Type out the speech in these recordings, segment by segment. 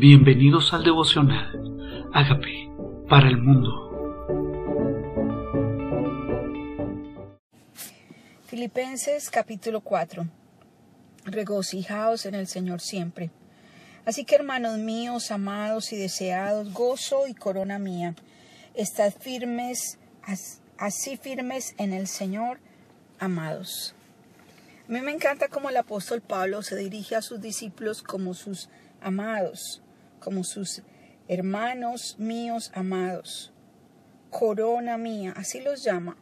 Bienvenidos al devocional. Hágame para el mundo. Filipenses capítulo 4. Regocijaos en el Señor siempre. Así que hermanos míos, amados y deseados, gozo y corona mía, estad firmes, así firmes en el Señor, amados. A mí me encanta cómo el apóstol Pablo se dirige a sus discípulos como sus amados como sus hermanos míos amados. Corona mía, así los llama.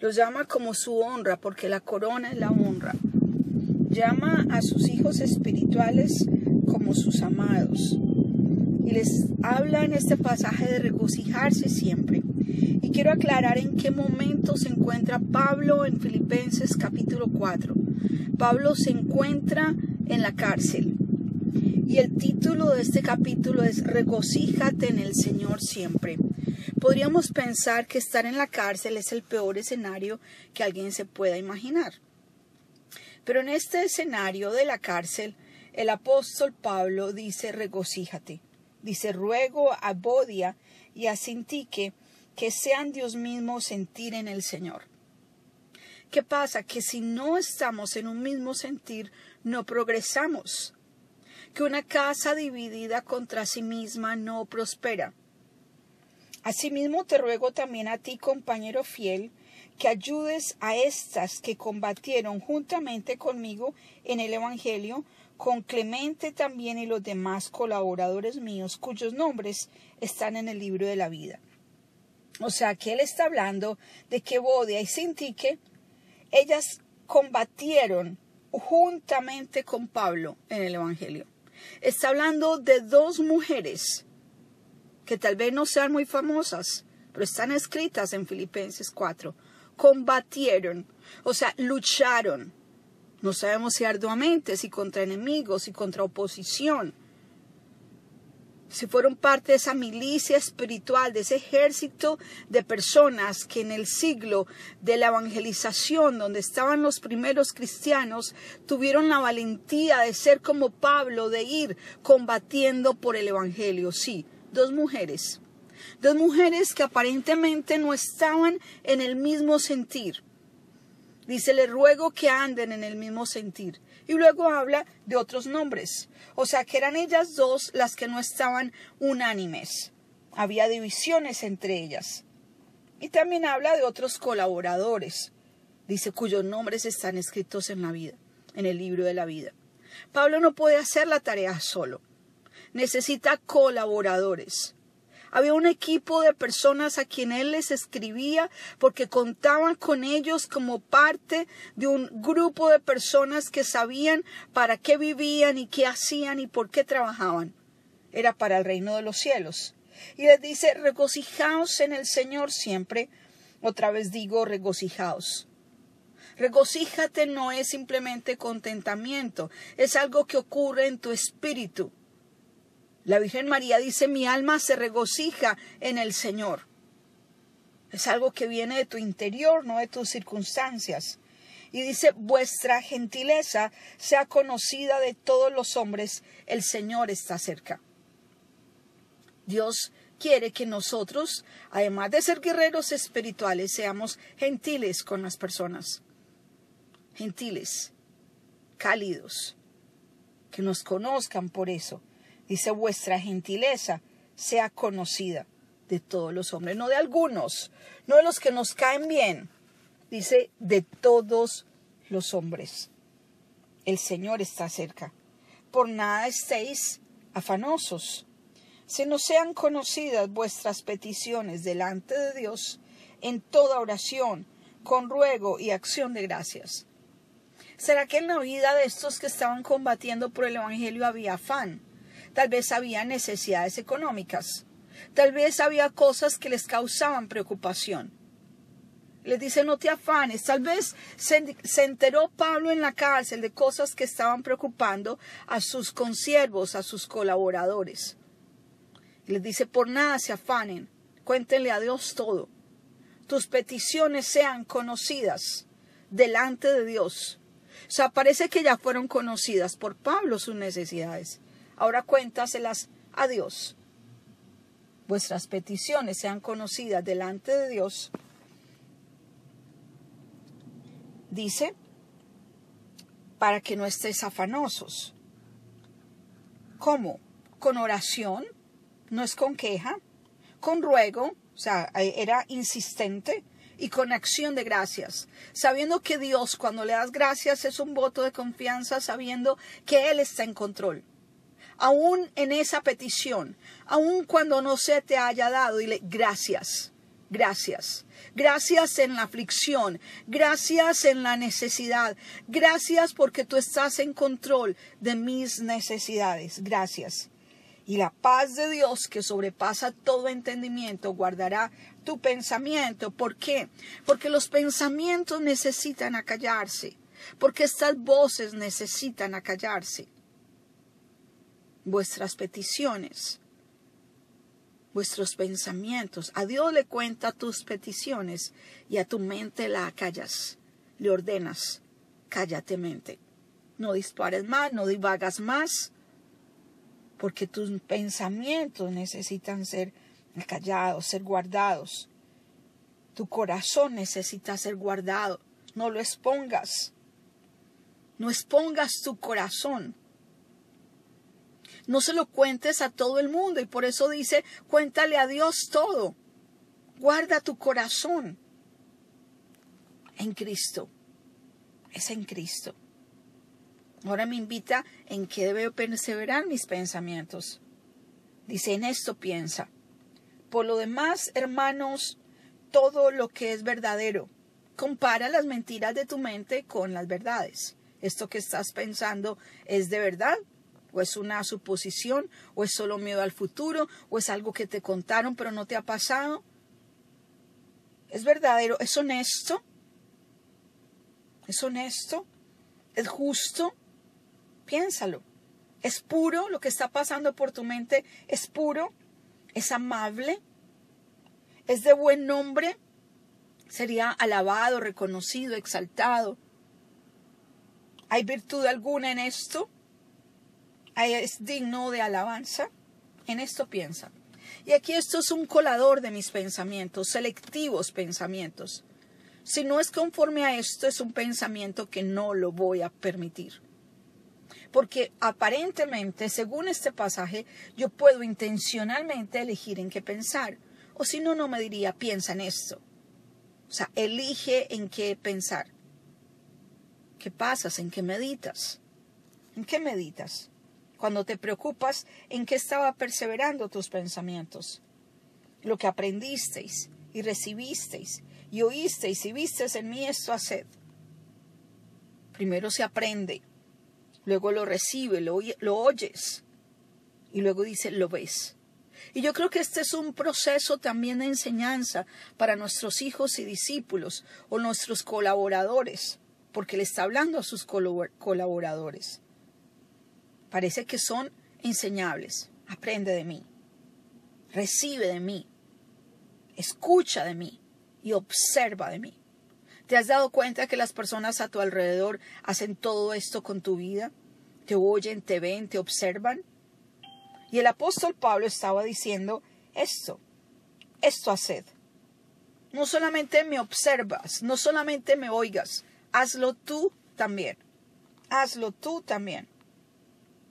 Los llama como su honra, porque la corona es la honra. Llama a sus hijos espirituales como sus amados. Y les habla en este pasaje de regocijarse siempre. Y quiero aclarar en qué momento se encuentra Pablo en Filipenses capítulo 4. Pablo se encuentra en la cárcel. Y el título de este capítulo es Regocíjate en el Señor siempre. Podríamos pensar que estar en la cárcel es el peor escenario que alguien se pueda imaginar. Pero en este escenario de la cárcel, el apóstol Pablo dice regocíjate. Dice ruego a Bodia y a Sintique que sean Dios mismo sentir en el Señor. ¿Qué pasa? Que si no estamos en un mismo sentir, no progresamos que una casa dividida contra sí misma no prospera. Asimismo te ruego también a ti, compañero fiel, que ayudes a estas que combatieron juntamente conmigo en el Evangelio, con Clemente también y los demás colaboradores míos, cuyos nombres están en el libro de la vida. O sea que él está hablando de que Bodia y Sintique, ellas combatieron juntamente con Pablo en el Evangelio. Está hablando de dos mujeres que tal vez no sean muy famosas, pero están escritas en Filipenses 4. Combatieron, o sea, lucharon. No sabemos si arduamente, si contra enemigos, si contra oposición si fueron parte de esa milicia espiritual, de ese ejército de personas que en el siglo de la evangelización, donde estaban los primeros cristianos, tuvieron la valentía de ser como Pablo, de ir combatiendo por el Evangelio. Sí, dos mujeres, dos mujeres que aparentemente no estaban en el mismo sentir. Dice, le ruego que anden en el mismo sentir y luego habla de otros nombres. O sea que eran ellas dos las que no estaban unánimes. Había divisiones entre ellas. Y también habla de otros colaboradores, dice cuyos nombres están escritos en la vida, en el libro de la vida. Pablo no puede hacer la tarea solo. Necesita colaboradores. Había un equipo de personas a quien él les escribía porque contaban con ellos como parte de un grupo de personas que sabían para qué vivían y qué hacían y por qué trabajaban. Era para el reino de los cielos. Y les dice, regocijaos en el Señor siempre. Otra vez digo, regocijaos. Regocíjate no es simplemente contentamiento, es algo que ocurre en tu espíritu. La Virgen María dice, mi alma se regocija en el Señor. Es algo que viene de tu interior, no de tus circunstancias. Y dice, vuestra gentileza sea conocida de todos los hombres, el Señor está cerca. Dios quiere que nosotros, además de ser guerreros espirituales, seamos gentiles con las personas. Gentiles, cálidos, que nos conozcan por eso Dice, vuestra gentileza sea conocida de todos los hombres, no de algunos, no de los que nos caen bien. Dice, de todos los hombres. El Señor está cerca. Por nada estéis afanosos. Si no sean conocidas vuestras peticiones delante de Dios en toda oración, con ruego y acción de gracias. ¿Será que en la vida de estos que estaban combatiendo por el Evangelio había afán? Tal vez había necesidades económicas. Tal vez había cosas que les causaban preocupación. Les dice, no te afanes. Tal vez se, enteró Pablo en la cárcel de cosas que estaban preocupando a sus consiervos, a sus colaboradores. Les dice, por nada se afanen. Cuéntenle a Dios todo. Tus peticiones sean conocidas delante de Dios. O sea, parece que ya fueron conocidas por Pablo sus necesidades ahora cuéntaselas a Dios, vuestras peticiones sean conocidas delante de Dios, dice, para que no estéis afanosos. ¿Cómo? Con oración, no es con queja, con ruego, o sea, era insistente, y con acción de gracias, sabiendo que Dios cuando le das gracias es un voto de confianza, sabiendo que Él está en control. Aún en esa petición, aún cuando no se te haya dado, dile gracias, gracias. Gracias en la aflicción, gracias en la necesidad, gracias porque tú estás en control de mis necesidades, gracias. Y la paz de Dios que sobrepasa todo entendimiento guardará tu pensamiento. ¿Por qué? Porque los pensamientos necesitan acallarse, porque estas voces necesitan acallarse. Vuestras peticiones vuestros pensamientos. A Dios le cuenta tus peticiones y a tu mente la acallas. Le ordenas, cállate mente. No dispares más, no divagas más, porque tus pensamientos necesitan ser callados, ser guardados. Tu corazón necesita ser guardado. No lo expongas. No expongas tu corazón no se lo cuentes a todo el mundo y por eso dice, cuéntale a Dios todo. Guarda tu corazón en Cristo. Es en Cristo. Ahora me invita en qué debo perseverar mis pensamientos. Dice, en esto piensa. Por lo demás, hermanos, todo lo que es verdadero. Compara las mentiras de tu mente con las verdades. Esto que estás pensando es de verdad o es una suposición, o es solo miedo al futuro, o es algo que te contaron pero no te ha pasado. Es verdadero, es honesto, es honesto, es justo. Piénsalo. Es puro lo que está pasando por tu mente, es puro, es amable, es de buen nombre, sería alabado, reconocido, exaltado. ¿Hay virtud alguna en esto? Es digno de alabanza? En esto piensa. Y aquí esto es un colador de mis pensamientos, selectivos pensamientos. Si no es conforme a esto, es un pensamiento que no lo voy a permitir. Porque aparentemente, según este pasaje, yo puedo intencionalmente elegir en qué pensar. O si no, no me diría, piensa en esto. O sea, elige en qué pensar. ¿Qué pasas? ¿En qué meditas? ¿En qué meditas? Cuando te preocupas en qué estaba perseverando tus pensamientos. Lo que aprendisteis y recibisteis y oísteis y visteis en mí, esto haced. Primero se aprende, luego lo recibe, lo, lo oyes y luego dice, lo ves. Y yo creo que este es un proceso también de enseñanza para nuestros hijos y discípulos o nuestros colaboradores, porque le está hablando a sus colaboradores. Parece que son enseñables. Aprende de mí. Recibe de mí. Escucha de mí y observa de mí. ¿Te has dado cuenta que las personas a tu alrededor hacen todo esto con tu vida? ¿Te oyen, te ven, te observan? Y el apóstol Pablo estaba diciendo esto, esto haced. No solamente me observas, no solamente me oigas, hazlo tú también. Hazlo tú también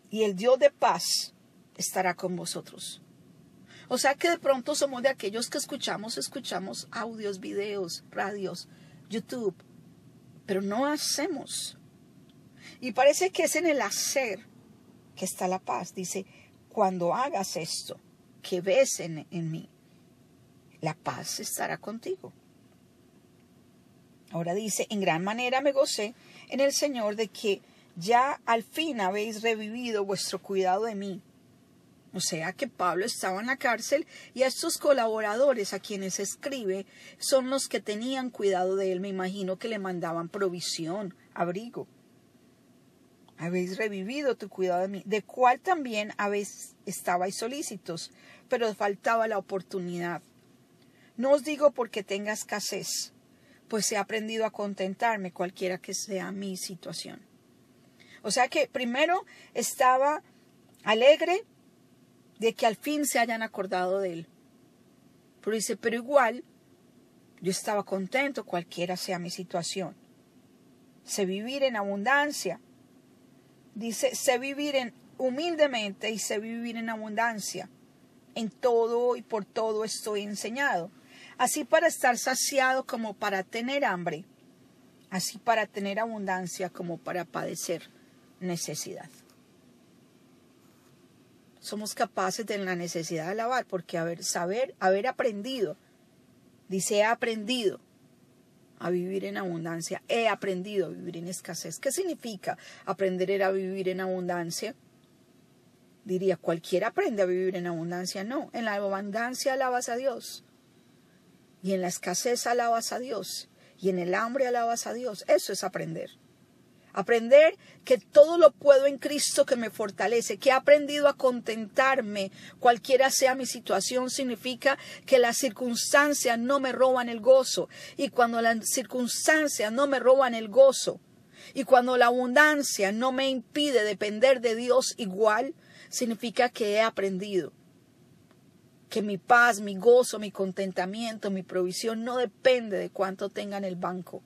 y el Dios de paz estará con vosotros. O sea que de pronto somos de aquellos que escuchamos, escuchamos audios, videos, radios, YouTube, pero no hacemos. Y parece que es en el hacer que está la paz. Dice, cuando hagas esto, que ves en, en mí, la paz estará contigo. Ahora dice, en gran manera me gocé en el Señor de que ya al fin habéis revivido vuestro cuidado de mí. O sea que Pablo estaba en la cárcel y a estos colaboradores a quienes escribe son los que tenían cuidado de él. Me imagino que le mandaban provisión, abrigo. Habéis revivido tu cuidado de mí, de cual también habéis estabais solícitos, pero faltaba la oportunidad. No os digo porque tenga escasez, pues he aprendido a contentarme cualquiera que sea mi situación. O sea que primero estaba alegre, de que al fin se hayan acordado de él. Pero dice, pero igual yo estaba contento cualquiera sea mi situación. Sé vivir en abundancia. Dice, sé vivir en humildemente y sé vivir en abundancia. En todo y por todo estoy enseñado. Así para estar saciado como para tener hambre. Así para tener abundancia como para padecer necesidad somos capaces de la necesidad de alabar, porque haber, saber, haber aprendido, dice, he aprendido a vivir en abundancia, he aprendido a vivir en escasez. ¿Qué significa aprender a vivir en abundancia? Diría, cualquiera aprende a vivir en abundancia. No, en la abundancia alabas a Dios. Y en la escasez alabas a Dios. Y en el hambre alabas a Dios. Eso es aprender. Aprender que todo lo puedo en Cristo que me fortalece, que he aprendido a contentarme, cualquiera sea mi situación, significa que las circunstancias no me roban el gozo. Y cuando las circunstancias no me roban el gozo, y cuando la abundancia no me impide depender de Dios igual, significa que he aprendido que mi paz, mi gozo, mi contentamiento, mi provisión no depende de cuánto tenga en el banco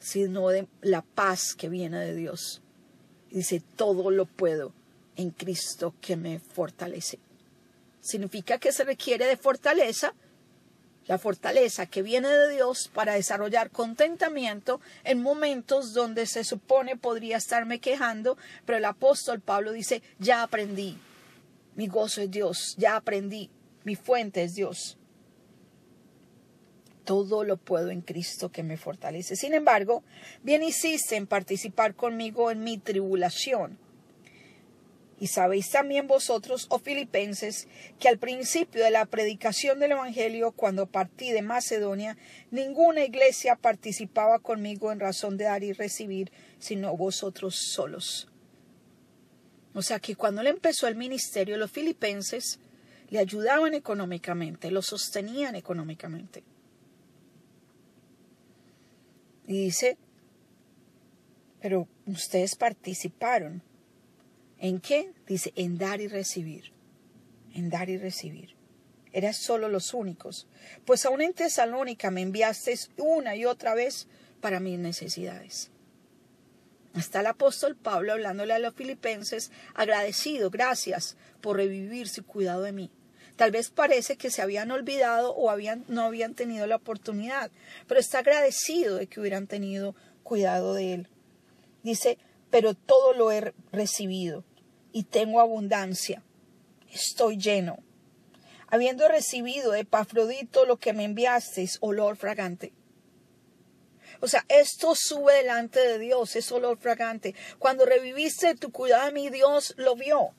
sino de la paz que viene de Dios. dice, todo lo puedo en Cristo que me fortalece. Significa que se requiere de fortaleza, la fortaleza que viene de Dios para desarrollar contentamiento en momentos donde se supone podría estarme quejando, pero el apóstol Pablo dice, ya aprendí, mi gozo es Dios, ya aprendí, mi fuente es Dios todo lo puedo en Cristo que me fortalece. Sin embargo, bien hiciste en participar conmigo en mi tribulación. Y sabéis también vosotros, oh filipenses, que al principio de la predicación del Evangelio, cuando partí de Macedonia, ninguna iglesia participaba conmigo en razón de dar y recibir, sino vosotros solos. O sea que cuando él empezó el ministerio, los filipenses le ayudaban económicamente, lo sostenían económicamente. Y dice, pero ustedes participaron. ¿En qué? Dice, en dar y recibir. En dar y recibir. Eras solo los únicos. Pues aún en Tesalónica me enviasteis una y otra vez para mis necesidades. Está el apóstol Pablo hablándole a los filipenses, agradecido, gracias por revivirse y cuidado de mí. Tal vez parece que se habían olvidado o habían, no habían tenido la oportunidad, pero está agradecido de que hubieran tenido cuidado de él. Dice, pero todo lo he recibido y tengo abundancia. Estoy lleno. Habiendo recibido de Pafrodito lo que me enviasteis, olor fragante. O sea, esto sube delante de Dios, es olor fragante. Cuando reviviste tu cuidado de mi Dios lo vio.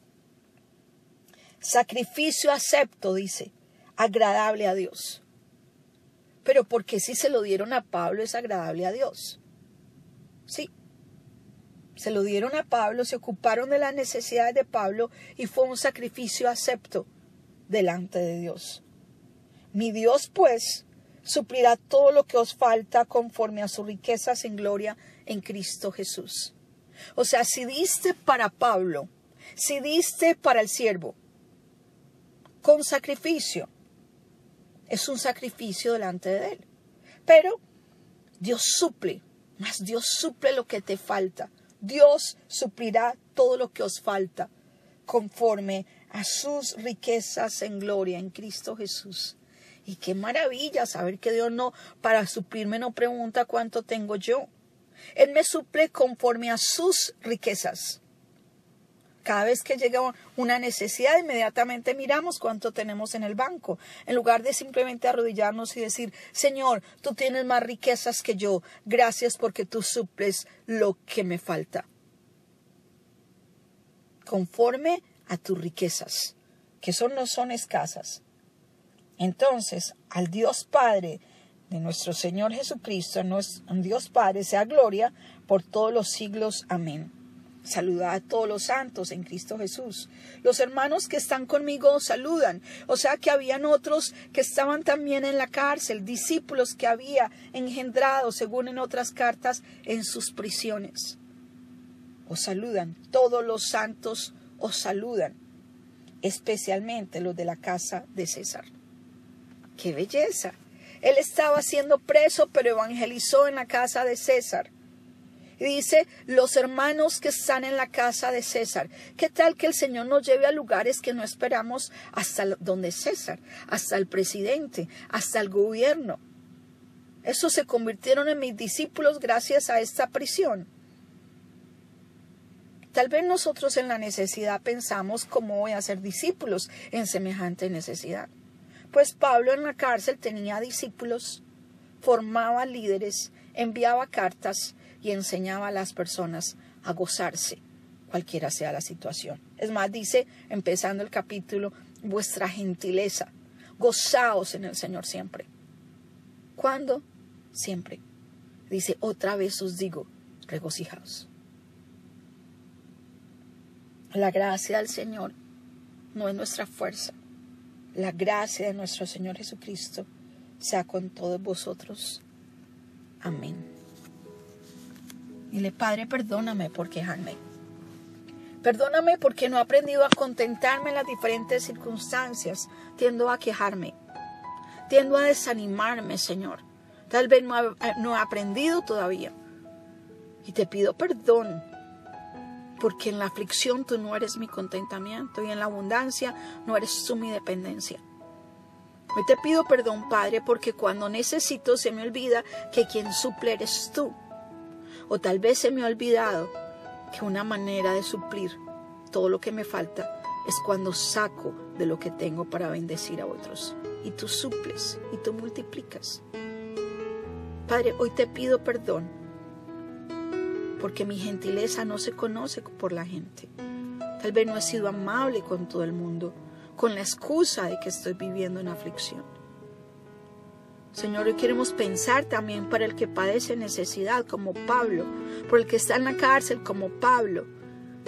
Sacrificio acepto, dice, agradable a Dios. Pero porque si se lo dieron a Pablo es agradable a Dios. Sí. Se lo dieron a Pablo, se ocuparon de las necesidades de Pablo y fue un sacrificio acepto delante de Dios. Mi Dios, pues, suplirá todo lo que os falta conforme a sus riquezas en gloria en Cristo Jesús. O sea, si diste para Pablo, si diste para el siervo, con sacrificio. Es un sacrificio delante de Él. Pero Dios suple, más Dios suple lo que te falta. Dios suplirá todo lo que os falta conforme a sus riquezas en gloria en Cristo Jesús. Y qué maravilla saber que Dios no, para suplirme no pregunta cuánto tengo yo. Él me suple conforme a sus riquezas. Cada vez que llega una necesidad, inmediatamente miramos cuánto tenemos en el banco, en lugar de simplemente arrodillarnos y decir, Señor, tú tienes más riquezas que yo, gracias porque tú suples lo que me falta. Conforme a tus riquezas, que son, no son escasas. Entonces, al Dios Padre de nuestro Señor Jesucristo, a Dios Padre, sea gloria por todos los siglos. Amén. Saluda a todos los santos en Cristo Jesús. Los hermanos que están conmigo saludan. O sea que habían otros que estaban también en la cárcel, discípulos que había engendrado, según en otras cartas, en sus prisiones. Os saludan. Todos los santos os saludan. especialmente los de la casa de César. ¡Qué belleza! Él estaba siendo preso, pero evangelizó en la casa de César. Y dice, los hermanos que están en la casa de César. ¿Qué tal que el Señor nos lleve a lugares que no esperamos hasta donde César, hasta el presidente, hasta el gobierno? Esos se convirtieron en mis discípulos gracias a esta prisión. Tal vez nosotros en la necesidad pensamos cómo voy a ser discípulos en semejante necesidad. Pues Pablo en la cárcel tenía discípulos, formaba líderes, enviaba cartas y enseñaba a las personas a gozarse, cualquiera sea la situación. Es más, dice, empezando el capítulo, vuestra gentileza, gozaos en el Señor siempre. ¿Cuándo? Siempre. Dice, otra vez os digo, regocijaos. La gracia del Señor no es nuestra fuerza. La gracia de nuestro Señor Jesucristo sea con todos vosotros. Amén. Dile, Padre, perdóname por quejarme. Perdóname porque no he aprendido a contentarme en las diferentes circunstancias. Tiendo a quejarme. Tiendo a desanimarme, Señor. Tal vez no he, no he aprendido todavía. Y te pido perdón porque en la aflicción tú no eres mi contentamiento y en la abundancia no eres tú mi dependencia. Hoy te pido perdón, Padre, porque cuando necesito se me olvida que quien suple eres tú. O tal vez se me ha olvidado que una manera de suplir todo lo que me falta es cuando saco de lo que tengo para bendecir a otros. Y tú suples y tú multiplicas. Padre, hoy te pido perdón porque mi gentileza no se conoce por la gente. Tal vez no he sido amable con todo el mundo, con la excusa de que estoy viviendo en aflicción. Señor, hoy queremos pensar también para el que padece necesidad, como Pablo, por el que está en la cárcel, como Pablo.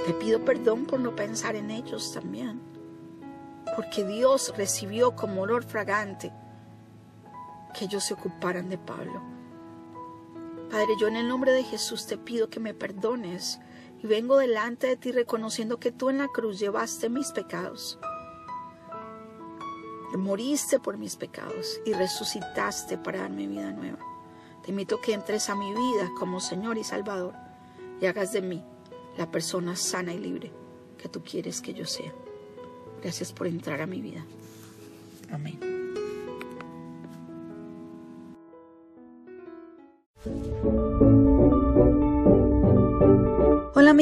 Te pido perdón por no pensar en ellos también, porque Dios recibió como olor fragante que ellos se ocuparan de Pablo. Padre, yo en el nombre de Jesús te pido que me perdones y vengo delante de ti reconociendo que tú en la cruz llevaste mis pecados. Moriste por mis pecados y resucitaste para darme vida nueva. Te invito que entres a mi vida como Señor y Salvador y hagas de mí la persona sana y libre que tú quieres que yo sea. Gracias por entrar a mi vida. Amén.